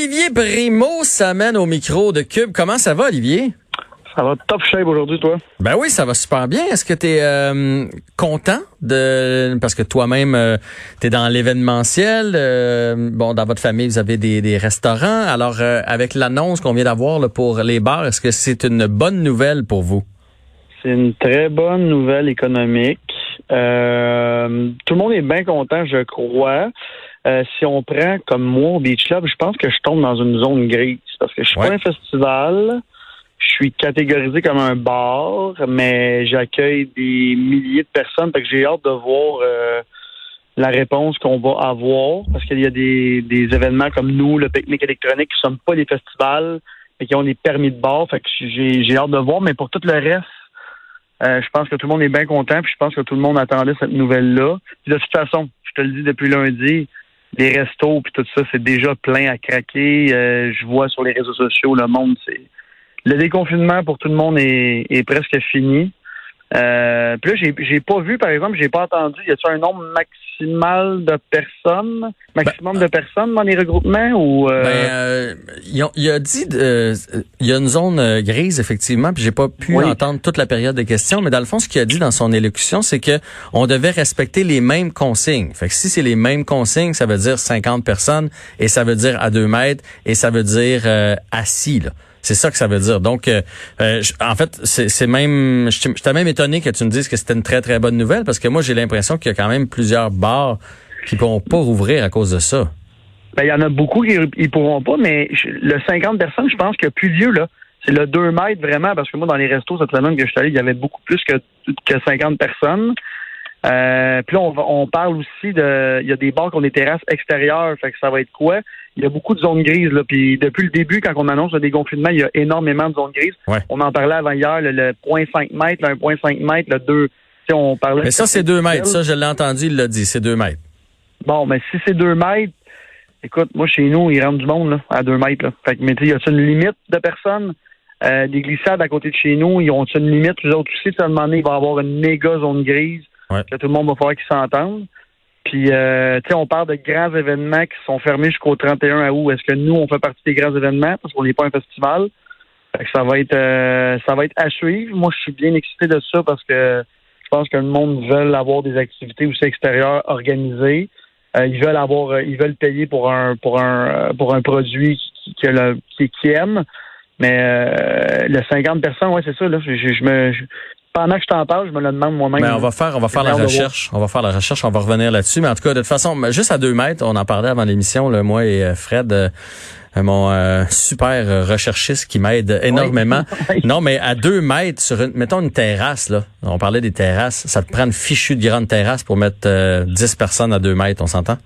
Olivier Primo s'amène au micro de Cube. Comment ça va, Olivier? Ça va top shape aujourd'hui, toi? Ben oui, ça va super bien. Est-ce que tu es content de parce que toi-même euh, tu es dans l'événementiel euh, bon dans votre famille vous avez des, des restaurants. Alors euh, avec l'annonce qu'on vient d'avoir pour les bars, est-ce que c'est une bonne nouvelle pour vous? C'est une très bonne nouvelle économique. tout le monde est bien content, je crois. Si on prend comme moi au Beach Club, je pense que je tombe dans une zone grise parce que je suis pas un festival. Je suis catégorisé comme un bar, mais j'accueille des milliers de personnes. Fait que j'ai hâte de voir euh, la réponse qu'on va avoir. Parce qu'il y a des, des événements comme nous, le pique-nique électronique, qui ne sont pas des festivals, mais qui ont des permis de bar. Fait que j'ai, j'ai hâte de voir. Mais pour tout le reste, euh, je pense que tout le monde est bien content. Puis je pense que tout le monde attendait cette nouvelle-là. Puis de toute façon, je te le dis depuis lundi, les restos puis tout ça, c'est déjà plein à craquer. Euh, je vois sur les réseaux sociaux, le monde, c'est le déconfinement pour tout le monde est, est presque fini. Euh, puis là, j'ai, j'ai pas vu, par exemple, j'ai pas entendu, y a-t-il un nombre maximal de personnes, maximum ben, de personnes dans les regroupements ou euh... Ben, euh, il, a, il, a, dit, euh, il y a une zone euh, grise effectivement, puis j'ai pas pu Oui. entendre toute la période de questions, mais dans le fond, ce qu'il a dit dans son élocution, c'est que on devait respecter les mêmes consignes. Fait que si c'est les mêmes consignes, ça veut dire 50 personnes, et ça veut dire à deux mètres, et ça veut dire euh, assis là. C'est ça que ça veut dire. Donc, euh, euh, en fait, c'est même, je j'étais même étonné que tu me dises que c'était une très très bonne nouvelle parce que moi j'ai l'impression qu'il y a quand même plusieurs bars qui pourront pas rouvrir à cause de ça. Ben, il y en a beaucoup qui ils pourront pas, mais le 50 personnes, je pense que plus vieux, là, c'est le 2 mètres vraiment, parce que moi, dans les restos cette semaine que je suis allé, il y avait beaucoup plus que, que 50 personnes. Euh, puis là, on, va- on parle aussi de. Il y a des bars qui ont des terrasses extérieures, fait que ça va être quoi? Il y a beaucoup de zones grises, là. Puis depuis le début, quand on annonce le déconfinement, il y a énormément de zones grises. Ouais. On en parlait avant hier, le, le 0.5 mètres, le 1.5 mètres, le 2. Tu sais, on parlait. Mais ça, c'est deux mètres. Ça, je l'ai entendu, il l'a dit. C'est deux mètres. Bon, mais si c'est deux mètres, écoute, moi, chez nous, il rentre du monde là, à deux mètres. Là. Fait que, mais tu sais, y a une limite de personnes? Euh, des glissades à côté de chez nous, ils ont une limite? Les autres aussi, moment donné, il va y avoir une méga zone grise Que tout le monde va falloir qu'ils s'entendent. Puis, euh, tu sais, on parle de grands événements qui sont fermés jusqu'au 31 août. Est-ce que nous, on fait partie des grands événements? Parce qu'on n'est pas un festival? Fait que ça va être euh, ça va être à suivre. Moi, je suis bien excité de ça parce que je pense que le monde veut avoir des activités aussi extérieures organisées. Euh, ils veulent avoir, euh, ils veulent payer pour un pour un pour un produit qui, qui, aiment. Mais euh, le 50 personnes, ouais, c'est ça. Là, je, me pendant que je t'en parle, je me le demande moi-même. Ben, on va faire, on va faire la recherche. On va faire la recherche. On va revenir là-dessus. Mais en tout cas, de toute façon, juste à deux mètres, on en parlait avant l'émission, là, moi et euh, Fred, euh, mon euh, super recherchiste qui m'aide énormément. Oui. Non, mais à deux mètres sur une, mettons une terrasse, là. On parlait des terrasses. Ça te prend une fichue de grande terrasse pour mettre euh, 10 personnes à deux mètres, on s'entend?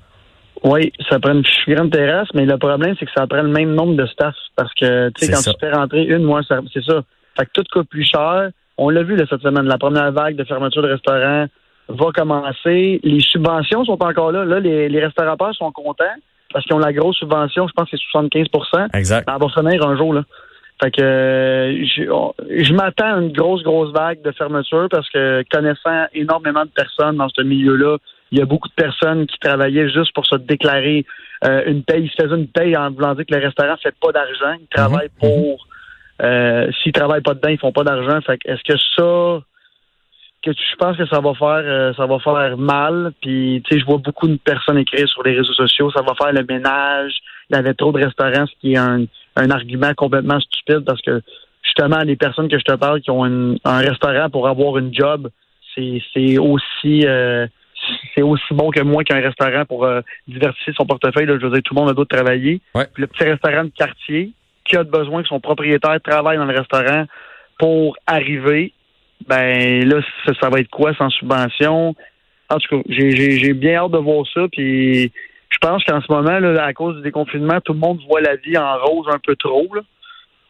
Oui, ça prend une grande terrasse, mais le problème, c'est que ça prend le même nombre de staff. Parce que, tu sais, quand ça. tu fais rentrer une, moi, ça- c'est ça. Fait que tout coûte plus cher. On l'a vu là, cette semaine. La première vague de fermeture de restaurants va commencer. Les subventions sont encore là. Là, les, les restaurateurs sont contents parce qu'ils ont la grosse subvention. Je pense que c'est 75% Exact. Elle va finir un jour, là. Fait que euh, je, je m'attends à une grosse, grosse vague de fermeture parce que connaissant énormément de personnes dans ce milieu-là, il y a beaucoup de personnes qui travaillaient juste pour se déclarer euh, une paye. Ils se faisaient une paye en voulant dire que le restaurant fait pas d'argent. Ils travaillent Mhm. pour euh, s'ils travaillent pas dedans, ils font pas d'argent. Fait que est-ce que ça que tu- je pense que ça va faire euh, ça va faire mal puis tu sais je vois beaucoup de personnes écrire sur les réseaux sociaux ça va faire le ménage il y avait trop de restaurants ce qui est un, un argument complètement stupide parce que justement les personnes que je te parle qui ont une- un restaurant pour avoir une job c'est c'est aussi euh, c'est aussi bon que moi qu'un restaurant pour euh, diversifier son portefeuille là. je veux dire tout le monde a d'autres travailler Ouais. Puis le petit restaurant de quartier qui a besoin que son propriétaire travaille dans le restaurant pour arriver ben là, ça, va être quoi sans subvention? En tout cas, j'ai, bien hâte de voir ça. Puis je pense qu'en ce moment, à cause du déconfinement, tout le monde voit la vie en rose un peu trop.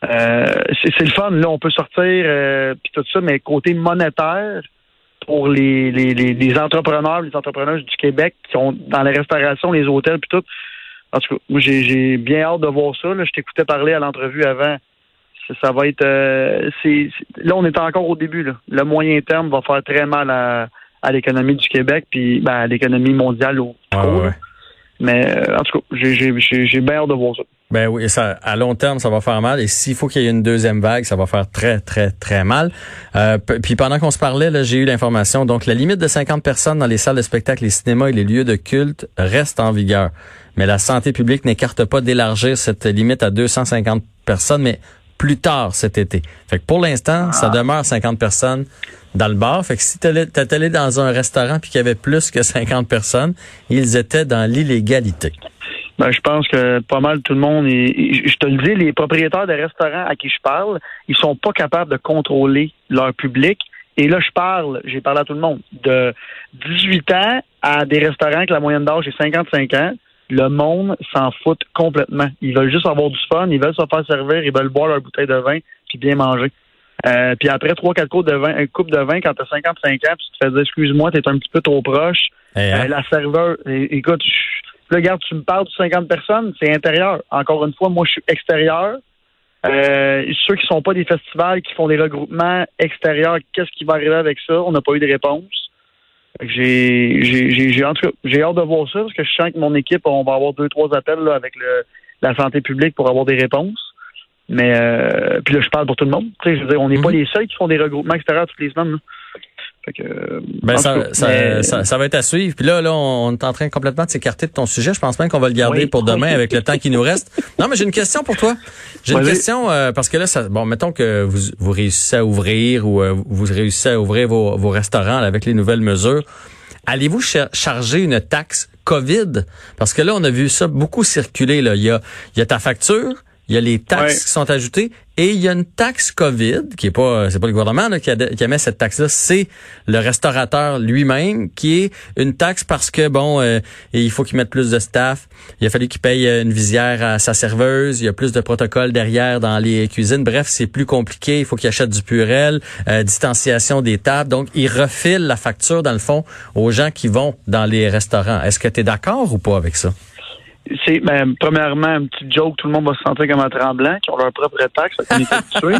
Euh, c'est, le fun, là, on peut sortir euh, puis tout ça, mais côté monétaire, pour les, les, les, entrepreneurs, les entrepreneurs du Québec qui ont dans la restauration, les hôtels puis tout. En tout cas, moi j'ai, bien hâte de voir ça. Là. Je t'écoutais parler à l'entrevue avant. Ça, ça va être euh, là on est encore au début. Là. Le moyen terme va faire très mal à, à l'économie du Québec puis ben, à l'économie mondiale au trop, ouais. Mais euh, en tout cas, j'ai, bien hâte de voir ça. Ben oui, ça, à long terme, ça va faire mal. Et s'il faut qu'il y ait une deuxième vague, ça va faire très, très, très mal. Euh, puis pendant qu'on se parlait, j'ai eu l'information. Donc, la limite de 50 personnes dans les salles de spectacle, les cinémas et les lieux de culte reste en vigueur. Mais la santé publique n'écarte pas d'élargir cette limite à 250 personnes, mais plus tard cet été. Fait que pour l'instant, ça demeure 50 personnes dans le bar. Fait que si t'étais allé dans un restaurant puis qu'il y avait plus que 50 personnes, ils étaient dans l'illégalité. Ben, je pense que pas mal tout le monde, est- je te le dis, les propriétaires de restaurants à qui je parle, ils sont pas capables de contrôler leur public. Et là, je parle, j'ai parlé à tout le monde, de 18 ans à des restaurants que la moyenne d'âge est 55 ans. Le monde s'en fout complètement. Ils veulent juste avoir du fun, ils veulent se faire servir, ils veulent boire leur bouteille de vin puis bien manger. Euh, puis après trois quatre coupes de vin, un coupe de vin quand t'as 55 ans, puis tu te fais dire excuse-moi, t'es un petit peu trop proche. Eh, hein? Euh, la serveur, écoute, je- là, regarde, tu me parles de 50 personnes, c'est intérieur. Encore une fois, moi, je suis extérieur. Euh, ceux qui sont pas des festivals, qui font des regroupements extérieurs, qu'est-ce qui va arriver avec ça? On n'a pas eu de réponse. J'ai, j'ai, j'ai, j'ai- en tout cas, j'ai hâte de voir ça parce que je sens que mon équipe, on va avoir deux, trois appels là, avec le, la santé publique pour avoir des réponses. Mais euh, puis là, je parle pour tout le monde. Tu sais, je veux dire, on n'est pas Mhm. les seuls qui font des regroupements extérieurs toutes les semaines. là. Que, euh, Ben en ça, ça, mais- ça, ça va être à suivre. Puis là, là, on est en train complètement de s'écarter de ton sujet. Je pense même qu'on va le garder Oui. pour demain avec le temps qui nous reste. Non, mais j'ai une question pour toi. J'ai une question euh, parce que là, ça, bon, mettons que vous, vous réussissez à ouvrir ou euh, vous réussissez à ouvrir vos, vos restaurants là, avec les nouvelles mesures. Allez-vous char- charger une taxe COVID? Parce que là, on a vu ça beaucoup circuler. Là. Il, y a, il y a ta facture, il y a les taxes Ouais. qui sont ajoutées et il y a une taxe COVID qui est pas, c'est pas le gouvernement là, qui, a, qui émet cette taxe-là, c'est le restaurateur lui-même qui est une taxe parce que bon, euh, il faut qu'il mette plus de staff. Il a fallu qu'il paye euh, une visière à sa serveuse. Il y a plus de protocoles derrière dans les cuisines. Bref, c'est plus compliqué. Il faut qu'il achète du purel, euh, distanciation des tables. Donc, il refile la facture dans le fond aux gens qui vont dans les restaurants. Est-ce que tu es d'accord ou pas avec ça? C'est ben, premièrement un petit joke, tout le monde va se sentir comme un tremblant, qui ont leur propre taxe, qu'on est habitués.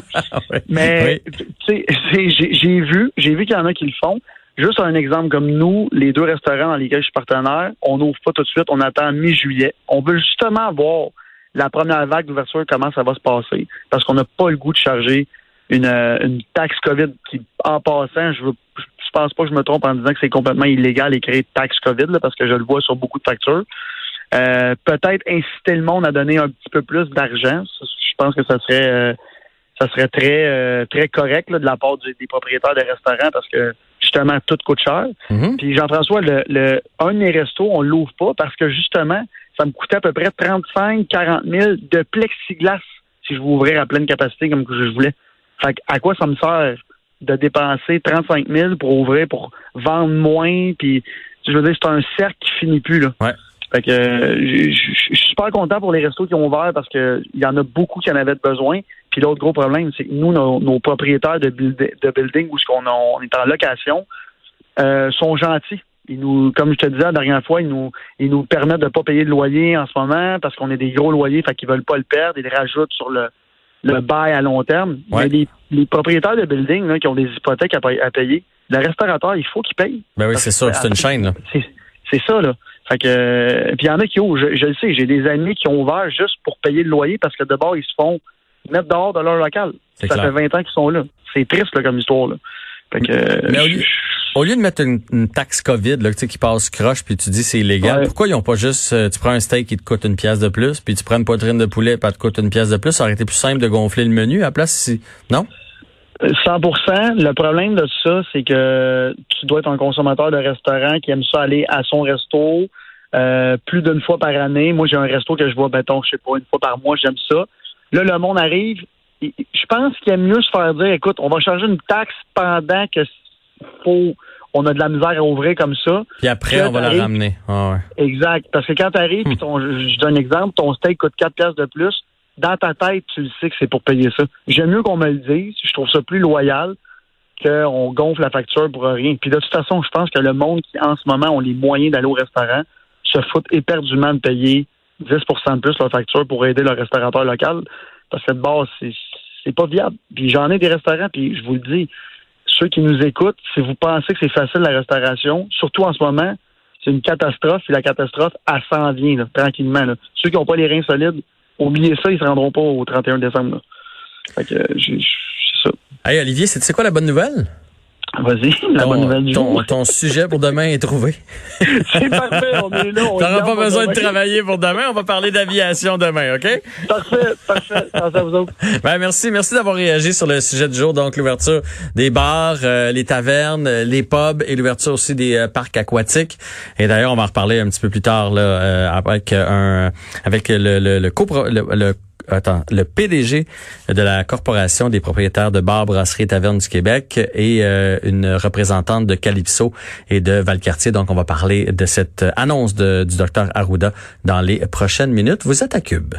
Mais tu sais, c'est- j'ai j'ai vu, j'ai vu qu'il y en a qui le font. Juste un exemple comme nous, les deux restaurants dans lesquels je suis partenaire, on n'ouvre pas tout de suite, on attend mi-juillet. On veut justement voir la première vague d'ouverture, comment ça va se passer, parce qu'on n'a pas le goût de charger une, euh, une taxe COVID qui, en passant, je veux je pense pas que je me trompe en disant que c'est complètement illégal et créer taxe COVID, là, parce que je le vois sur beaucoup de factures. Euh, peut-être inciter le monde à donner un petit peu plus d'argent. Je pense que ça serait euh, ça serait très euh, très correct là, de la part du- des propriétaires de restaurants parce que justement tout coûte cher. Mhm. Puis Jean-François, le, le un de mes restos, on l'ouvre pas parce que justement, ça me coûtait à peu près 35 40 000 de plexiglas si je veux ouvrir à pleine capacité comme que je voulais. Fait que à quoi ça me sert de dépenser 35 000 pour ouvrir, pour vendre moins, puis je veux dire, c'est un cercle qui finit plus là. Ouais. Fait que je suis super content pour les restos qui ont ouvert parce que il y en a beaucoup qui en avaient besoin. Puis l'autre gros problème, c'est que nous, nos, nos propriétaires de, build- de building où ce qu'on on est en location euh, sont gentils. Ils nous, comme je te disais la dernière fois, ils nous, ils nous permettent de pas payer de loyer en ce moment parce qu'on est des gros loyers, fait qu'ils veulent pas le perdre. Ils le rajoutent sur le, le bail à long terme. Ouais. Mais les, les propriétaires de building là, qui ont des hypothèques à, pay- à payer, le restaurateur, il faut qu'il paye. Ben oui, c'est sûr, c'est une chaîne. C'est ça, là. Fait que, puis il y en a qui ouvrent, je, je le sais, j'ai des amis qui ont ouvert juste pour payer le loyer parce que d'abord, ils se font mettre dehors de leur local. Ça clair. fait 20 ans qu'ils sont là. C'est triste, là, comme histoire, là. Fait que, Mais au lieu, au lieu de mettre une, une taxe COVID là, tu sais, qui passe croche puis tu dis c'est illégal, Ouais. pourquoi ils ont pas juste euh, tu prends un steak qui te coûte une pièce de plus, puis tu prends une poitrine de poulet elle te coûte une pièce de plus, ça aurait été plus simple de gonfler le menu à la place si non? 100% Le problème de ça, c'est que tu dois être un consommateur de restaurant qui aime ça aller à son resto euh, plus d'une fois par année. Moi, j'ai un resto que je vois, mettons, je sais pas, une fois par mois, j'aime ça. Là, le monde arrive. Je pense qu'il aime mieux se faire dire, écoute, on va charger une taxe pendant que faut, on a de la misère à ouvrir comme ça. Puis après, on va la ramener. Ah ouais. Exact. Parce que quand tu arrives, je je donne un exemple, ton steak coûte 4 piastres de plus, dans ta tête, tu le sais que c'est pour payer ça. J'aime mieux qu'on me le dise. Je trouve ça plus loyal qu'on gonfle la facture pour rien. Puis de toute façon, je pense que le monde qui, en ce moment, ont les moyens d'aller au restaurant, se foutent éperdument de payer 10% de plus leur facture pour aider le restaurateur local. Parce que de base, c'est, pas viable. Puis j'en ai des restaurants, puis je vous le dis, ceux qui nous écoutent, si vous pensez que c'est facile la restauration, surtout en ce moment, c'est une catastrophe, puis la catastrophe, elle s'en vient, tranquillement. Ceux qui n'ont pas les reins solides, oubliez ça, ils se rendront pas au 31 décembre. Là. Fait que, euh, c'est ça. Hey Olivier, c'est quoi la bonne nouvelle? Vas-y, la ton, bonne nouvelle du ton, jour. ton sujet pour demain est trouvé. C'est parfait, on est là. T'auras pas besoin de travailler pour demain. On va parler d'aviation demain, OK? Parfait, parfait. À vous autres? Ben, merci, merci d'avoir réagi sur le sujet du jour. Donc, l'ouverture des bars, euh, les tavernes, euh, les pubs et l'ouverture aussi des euh, parcs aquatiques. Et d'ailleurs, on va en reparler un petit peu plus tard là, euh, avec un avec le le le, copro- le, le Le PDG de la Corporation des propriétaires de bars, brasseries et tavernes du Québec et euh, une représentante de Calypso et de Valcartier. Donc, on va parler de cette annonce du docteur Arruda dans les prochaines minutes. Vous êtes à Cube.